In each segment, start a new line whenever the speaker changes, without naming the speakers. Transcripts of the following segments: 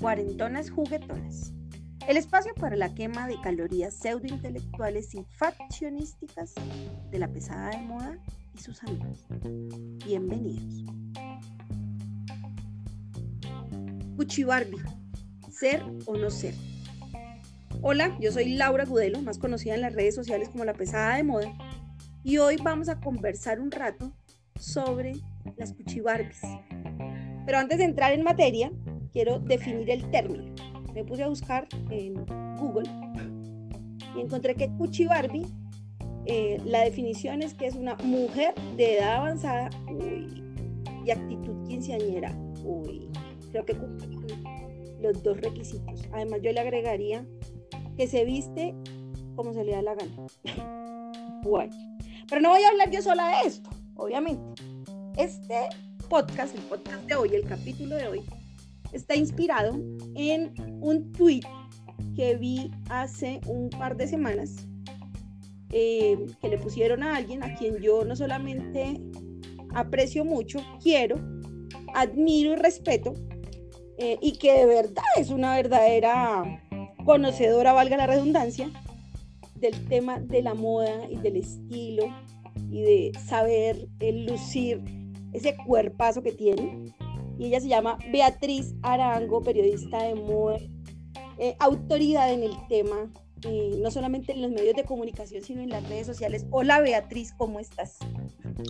Cuarentonas juguetonas. El espacio para la quema de calorías pseudointelectuales y faccionísticas de la pesada de moda y sus amigos. Bienvenidos. Cuchi Barbie, ser o no ser. Hola, yo soy Laura Gudelo, más conocida en las redes sociales como la pesada de moda, y hoy vamos a conversar un rato sobre las Cuchi Barbies. Pero antes de entrar en materia, quiero definir el término. Me puse a buscar en Google y encontré que Cuchi Barbie, eh, la definición es que es una mujer de edad avanzada y actitud quinceañera. Creo que cumple los dos requisitos. Además, yo le agregaría que se viste como se le da la gana. Bueno, pero no voy a hablar yo sola de esto, obviamente. Este podcast, el podcast de hoy, el capítulo de hoy, está inspirado en un tweet que vi hace un par de semanas eh, que le pusieron a alguien a quien yo no solamente aprecio mucho, quiero, admiro y respeto, eh, y que de verdad es una verdadera conocedora, valga la redundancia, del tema de la moda y del estilo y de saber lucir ese cuerpazo que tiene y ella se llama Beatriz Arango, periodista de moda, eh, autoridad en el tema, eh, no solamente en los medios de comunicación, sino en las redes sociales. Hola Beatriz, ¿cómo estás?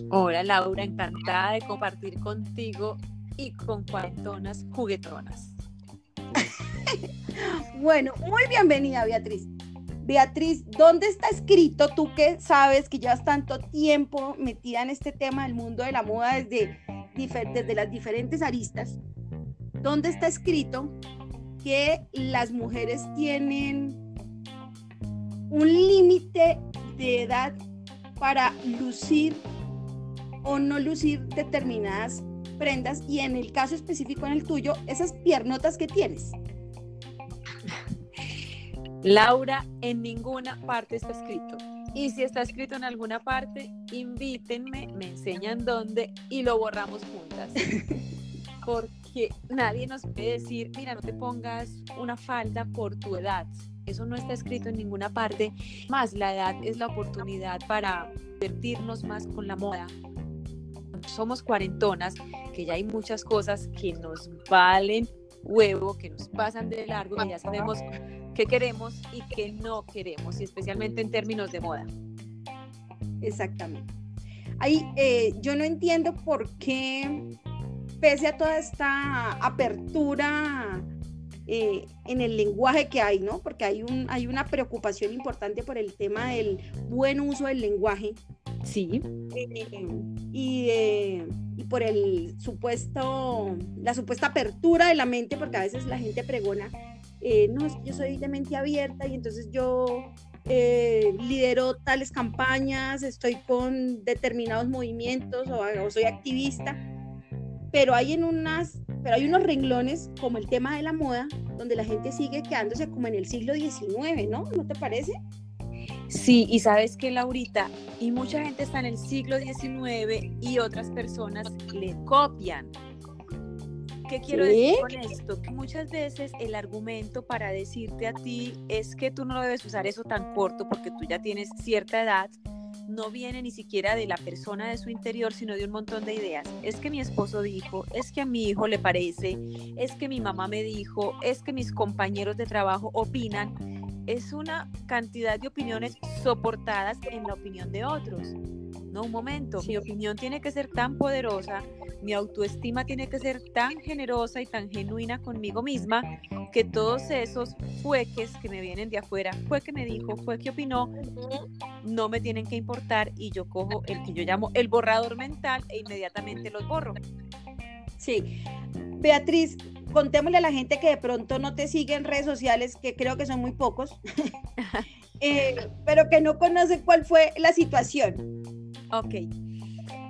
Hola Laura, encantada de compartir contigo y con cuarentonas juguetonas.
bueno, muy bienvenida Beatriz. Beatriz, ¿dónde está escrito tú que sabes que llevas tanto tiempo metida en este tema del mundo de la moda desde desde las diferentes aristas, donde está escrito que las mujeres tienen un límite de edad para lucir o no lucir determinadas prendas y en el caso específico en el tuyo, esas piernotas que tienes.
Laura, en ninguna parte está escrito. Y si está escrito en alguna parte, invítenme, me enseñan dónde y lo borramos juntas. Porque nadie nos puede decir, mira, no te pongas una falda por tu edad. Eso no está escrito en ninguna parte. Más la edad es la oportunidad para divertirnos más con la moda. Somos cuarentonas, que ya hay muchas cosas que nos valen huevo, que nos pasan de largo, que ya sabemos qué queremos y qué no queremos, y especialmente en términos de moda.
Exactamente. Ahí eh, yo no entiendo por qué, pese a toda esta apertura eh, en el lenguaje que hay, ¿no? Porque hay, un, hay una preocupación importante por el tema del buen uso del lenguaje.
Sí.
Eh, y, y, por el supuesto, la supuesta apertura de la mente, porque a veces la gente pregona eh, no, es que yo soy de mente abierta y entonces yo eh, lidero tales campañas, estoy con determinados movimientos o, soy activista, pero hay en unas, pero hay unos renglones como el tema de la moda, donde la gente sigue quedándose como en el siglo XIX, ¿no? ¿No te parece?
Sí, y sabes que Laurita, y mucha gente está en el siglo XIX y otras personas le copian. ¿Qué quiero decir con esto? Que muchas veces el argumento para decirte a ti es que tú no debes usar eso tan corto porque tú ya tienes cierta edad, no viene ni siquiera de la persona de su interior, sino de un montón de ideas. Es que mi esposo dijo, es que a mi hijo le parece, es que mi mamá me dijo, es que mis compañeros de trabajo opinan. Es una cantidad de opiniones soportadas en la opinión de otros. No, un momento, mi opinión tiene que ser tan poderosa mi autoestima tiene que ser tan generosa y tan genuina conmigo misma que todos esos fueques que me vienen de afuera, fue que me dijo, fue que opinó, no me tienen que importar y yo cojo el que yo llamo el borrador mental e inmediatamente los borro.
Sí. Beatriz, contémosle a la gente que de pronto no te sigue en redes sociales, que creo que son muy pocos, eh, pero que no conocen cuál fue la situación.
Ok.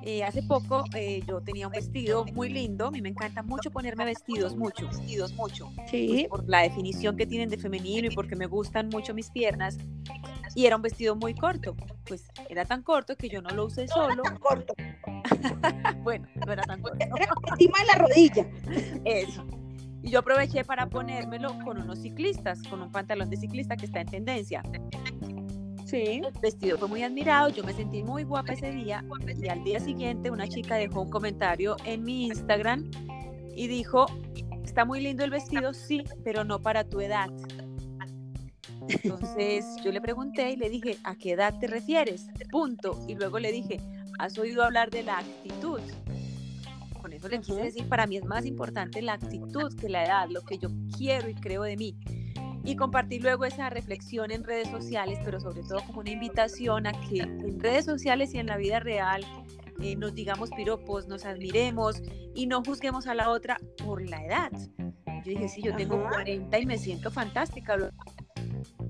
Eh, hace poco eh, yo tenía un vestido muy lindo, a mí me encanta mucho ponerme vestidos, mucho, vestidos, mucho.
Sí.
Pues, por la definición que tienen de femenino y porque me gustan mucho mis piernas. y era un vestido muy corto. Pues era tan corto que yo no lo usé solo.
tan corto.
bueno, no era tan corto.
Era encima de la rodilla.
Eso. Y yo aproveché para ponérmelo con unos ciclistas, con un pantalón de ciclista que está en tendencia.
Sí.
El vestido fue muy admirado, yo me sentí muy guapa ese día y al día siguiente una chica dejó un comentario en mi Instagram y dijo, está muy lindo el vestido, sí, pero no para tu edad. Entonces yo le pregunté y le dije, ¿a qué edad te refieres? Punto. Y luego le dije, ¿has oído hablar de la actitud? Con eso le quise decir, para mí es más importante la actitud que la edad, lo que yo quiero y creo de mí. Y compartir luego esa reflexión en redes sociales, pero sobre todo como una invitación a que en redes sociales y en la vida real eh, nos digamos piropos, nos admiremos y no juzguemos a la otra por la edad. Yo dije, sí, yo tengo 40 y me siento fantástica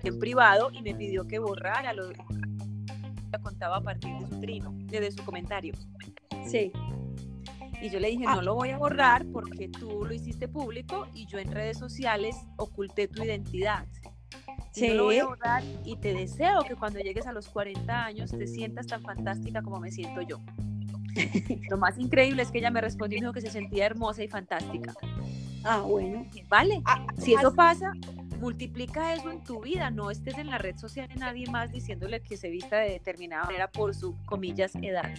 en privado y me pidió que borrara lo que contaba a partir de su trino, de su comentario.
Sí.
Y yo le dije, no lo voy a borrar porque tú lo hiciste público y yo en redes sociales oculté tu identidad. Sí. No lo voy a borrar y te deseo que cuando llegues a los 40 años te sientas tan fantástica como me siento yo. lo más increíble es que ella me respondió y dijo que se sentía hermosa y fantástica.
Ah, bueno.
Vale. Ah, si eso pasa, multiplica eso en tu vida, no estés en la red social de nadie más diciéndole que se vista de determinada manera por su, comillas, edad.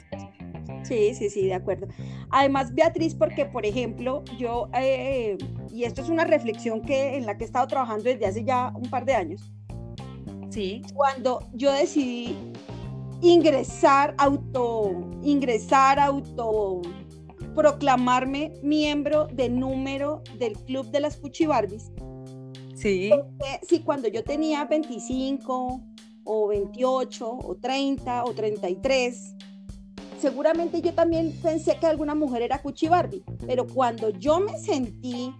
Sí, sí, sí, de acuerdo. Además, Beatriz, porque, por ejemplo, yo, eh, y esto es una reflexión que, en la que he estado trabajando desde hace ya un par de años.
Sí.
Cuando yo decidí ingresar, auto, ingresar, auto, proclamarme miembro de número del Club de las Puchibarbis.
Sí.
sí, cuando yo tenía 25 o 28 o 30 o 33, seguramente yo también pensé que alguna mujer era Cuchibarbi, pero cuando yo me sentí,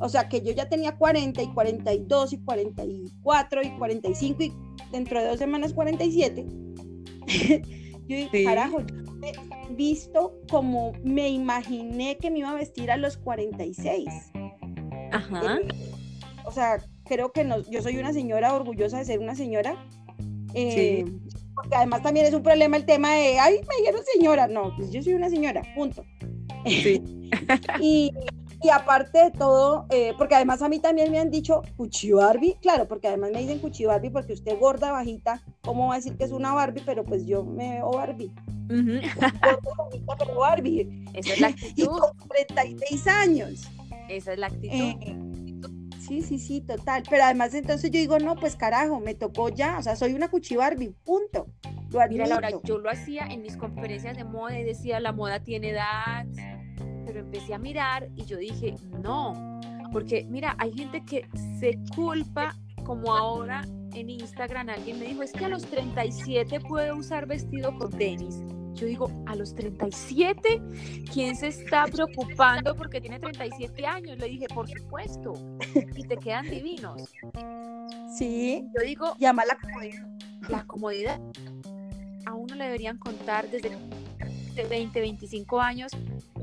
o sea, que yo ya tenía 40 y 42 y 44 y 45 y dentro de dos semanas 47, yo dije, carajo, yo he visto como me imaginé que me iba a vestir a los 46.
Ajá.
Eh, o sea, creo que no, yo soy una señora orgullosa de ser una señora. Eh, sí. Porque además también es un problema el tema de, ay, me dijeron señora. No, pues yo soy una señora, punto.
Sí.
y, y, aparte de todo, eh, porque además a mí también me han dicho Cuchi Barbie, claro, porque además me dicen Cuchi Barbie porque usted gorda, bajita, ¿cómo va a decir que es una Barbie? Pero pues yo me veo Barbie.
Uh -huh.
bajita, pero Barbie.
Esa es la actitud.
y con 36 años.
Esa es la actitud.
Eh, Sí, sí, sí, total. Pero además entonces yo digo, no, pues carajo, me tocó ya, o sea, soy una cuchi Barbie, punto. Lo
Mira, Laura, yo lo hacía en mis conferencias de moda y decía, la moda tiene edad, pero empecé a mirar y yo dije, no, porque mira, hay gente que se culpa como ahora en Instagram alguien me dijo, es que a los 37 puedo usar vestido con tenis. Yo digo, a los 37, ¿quién se está preocupando porque tiene 37 años? Le dije, por supuesto, y te quedan divinos.
Sí.
Yo digo,
llama la comodidad.
La comodidad. A uno le deberían contar desde 20, 25 años.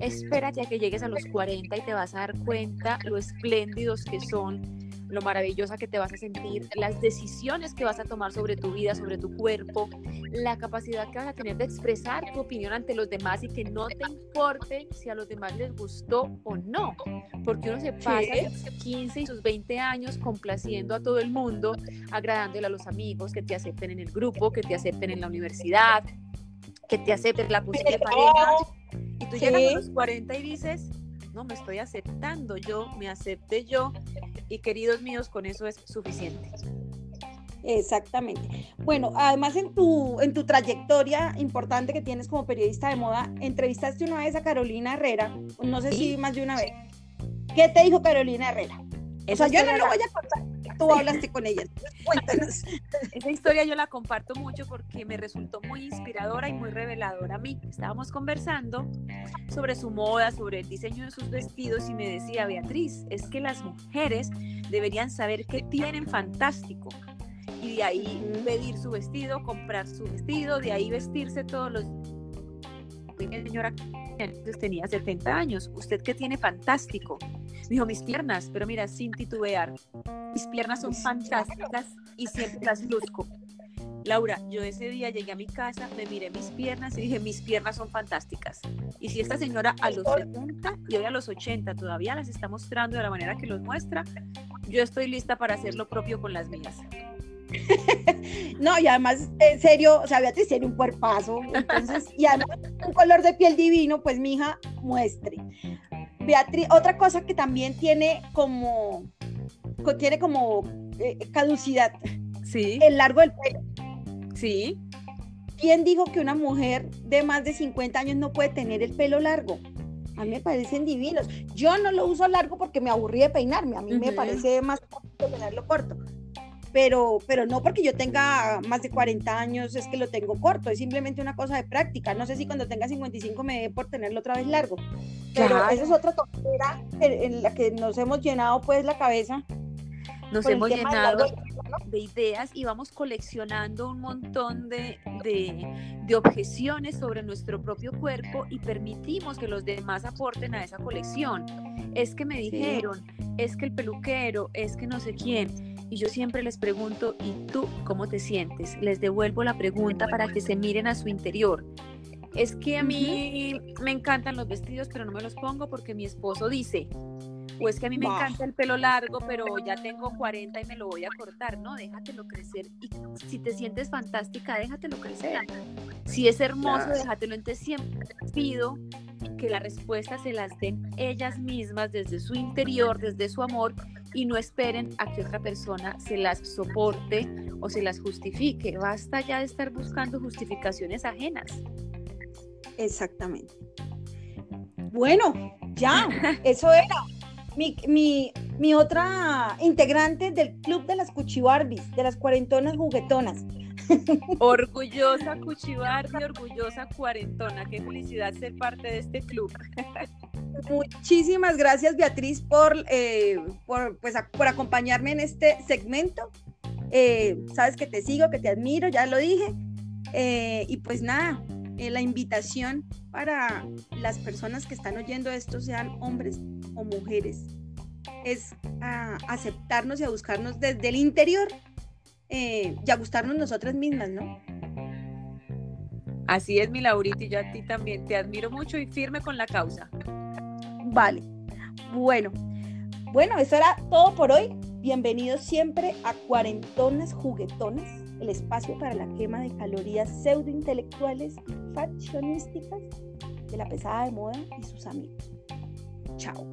Espérate a que llegues a los 40 y te vas a dar cuenta lo espléndidos que son lo maravillosa que te vas a sentir, las decisiones que vas a tomar sobre tu vida, sobre tu cuerpo, la capacidad que vas a tener de expresar tu opinión ante los demás y que no te importe si a los demás les gustó o no, porque uno se pasa sus 15 y sus 20 años complaciendo a todo el mundo, agradándole a los amigos, que te acepten en el grupo, que te acepten en la universidad, que te acepten la posible pareja, y tú llegas a los 40 y dices, no, me estoy aceptando yo, me acepté yo, y queridos míos, con eso es suficiente.
Exactamente. Bueno, además en tu, en tu trayectoria importante que tienes como periodista de moda, entrevistaste una vez a Carolina Herrera, no sé si más de una vez. ¿Qué te dijo Carolina Herrera? O sea, yo no lo voy a contar, tú hablaste con ella. Cuéntanos.
Esa historia yo la comparto mucho porque me resultó muy inspiradora y muy reveladora a mí. Estábamos conversando sobre su moda, sobre el diseño de sus vestidos y me decía, Beatriz, es que las mujeres deberían saber que tienen fantástico y de ahí pedir su vestido, comprar su vestido, de ahí vestirse todos los... Señora, tenía 70 años, ¿usted qué tiene fantástico? Dijo, mis piernas, pero mira, sin titubear, mis piernas son fantásticas y siempre las luzco. Laura, yo ese día llegué a mi casa, me miré mis piernas y dije, mis piernas son fantásticas. Y si esta señora a los 70 y hoy a los 80 todavía las está mostrando de la manera que los muestra, yo estoy lista para hacer lo propio con las mías.
no, y además, en serio, o sea, Beatriz tiene un cuerpazo, entonces, y además un color de piel divino, pues mi hija muestre. Beatriz, otra cosa que también tiene como, tiene como eh, caducidad.
Sí.
El largo del pelo.
Sí.
¿Quién dijo que una mujer de más de 50 años no puede tener el pelo largo? A mí me parecen divinos. Yo no lo uso largo porque me aburrí de peinarme. A mí me parece más tenerlo corto pero, pero no porque yo tenga más de 40 años es que lo tengo corto, es simplemente una cosa de práctica. No sé si cuando tenga 55 me dé por tenerlo otra vez largo, pero esa es otra tontera en, la que nos hemos llenado pues la cabeza.
Nos hemos llenado de ideas y vamos coleccionando un montón de, de, de, objeciones sobre nuestro propio cuerpo y permitimos que los demás aporten a esa colección. Es que me dijeron, es que el peluquero, es que no sé quién y yo siempre les pregunto, ¿y tú cómo te sientes? Les devuelvo la pregunta para que se miren a su interior. Es que a mí me encantan los vestidos, pero no me los pongo porque mi esposo dice, o es que a mí me encanta el pelo largo, pero ya tengo 40 y me lo voy a cortar. No, déjatelo crecer. Y si te sientes fantástica, déjatelo crecer. Si es hermoso, déjatelo. Entonces siempre pido que las respuestas se las den ellas mismas desde su interior, desde su amor y no esperen a que otra persona se las soporte o se las justifique. Basta ya de estar buscando justificaciones ajenas.
Exactamente. Bueno, ya, eso era. Mi, mi, mi, otra integrante del club de las cuchibarbis, de las cuarentonas juguetonas.
Orgullosa cuchibarbi, orgullosa cuarentona. Qué felicidad ser parte de este club.
Muchísimas gracias, Beatriz, por, eh, por, pues, por acompañarme en este segmento. Eh, sabes que te sigo, que te admiro, ya lo dije. Eh, y pues nada, la invitación para las personas que están oyendo esto, sean hombres o mujeres, es a aceptarnos y a buscarnos desde el interior y a gustarnos nosotras mismas, ¿no?
Así es, mi Laurita, y yo a ti también te admiro mucho y firme con la causa.
Vale. Bueno, bueno, eso era todo por hoy. Bienvenidos siempre a Cuarentonas Juguetones, el espacio para la quema de calorías pseudointelectuales y fashionísticas de la pesada de moda y sus amigos. Chao.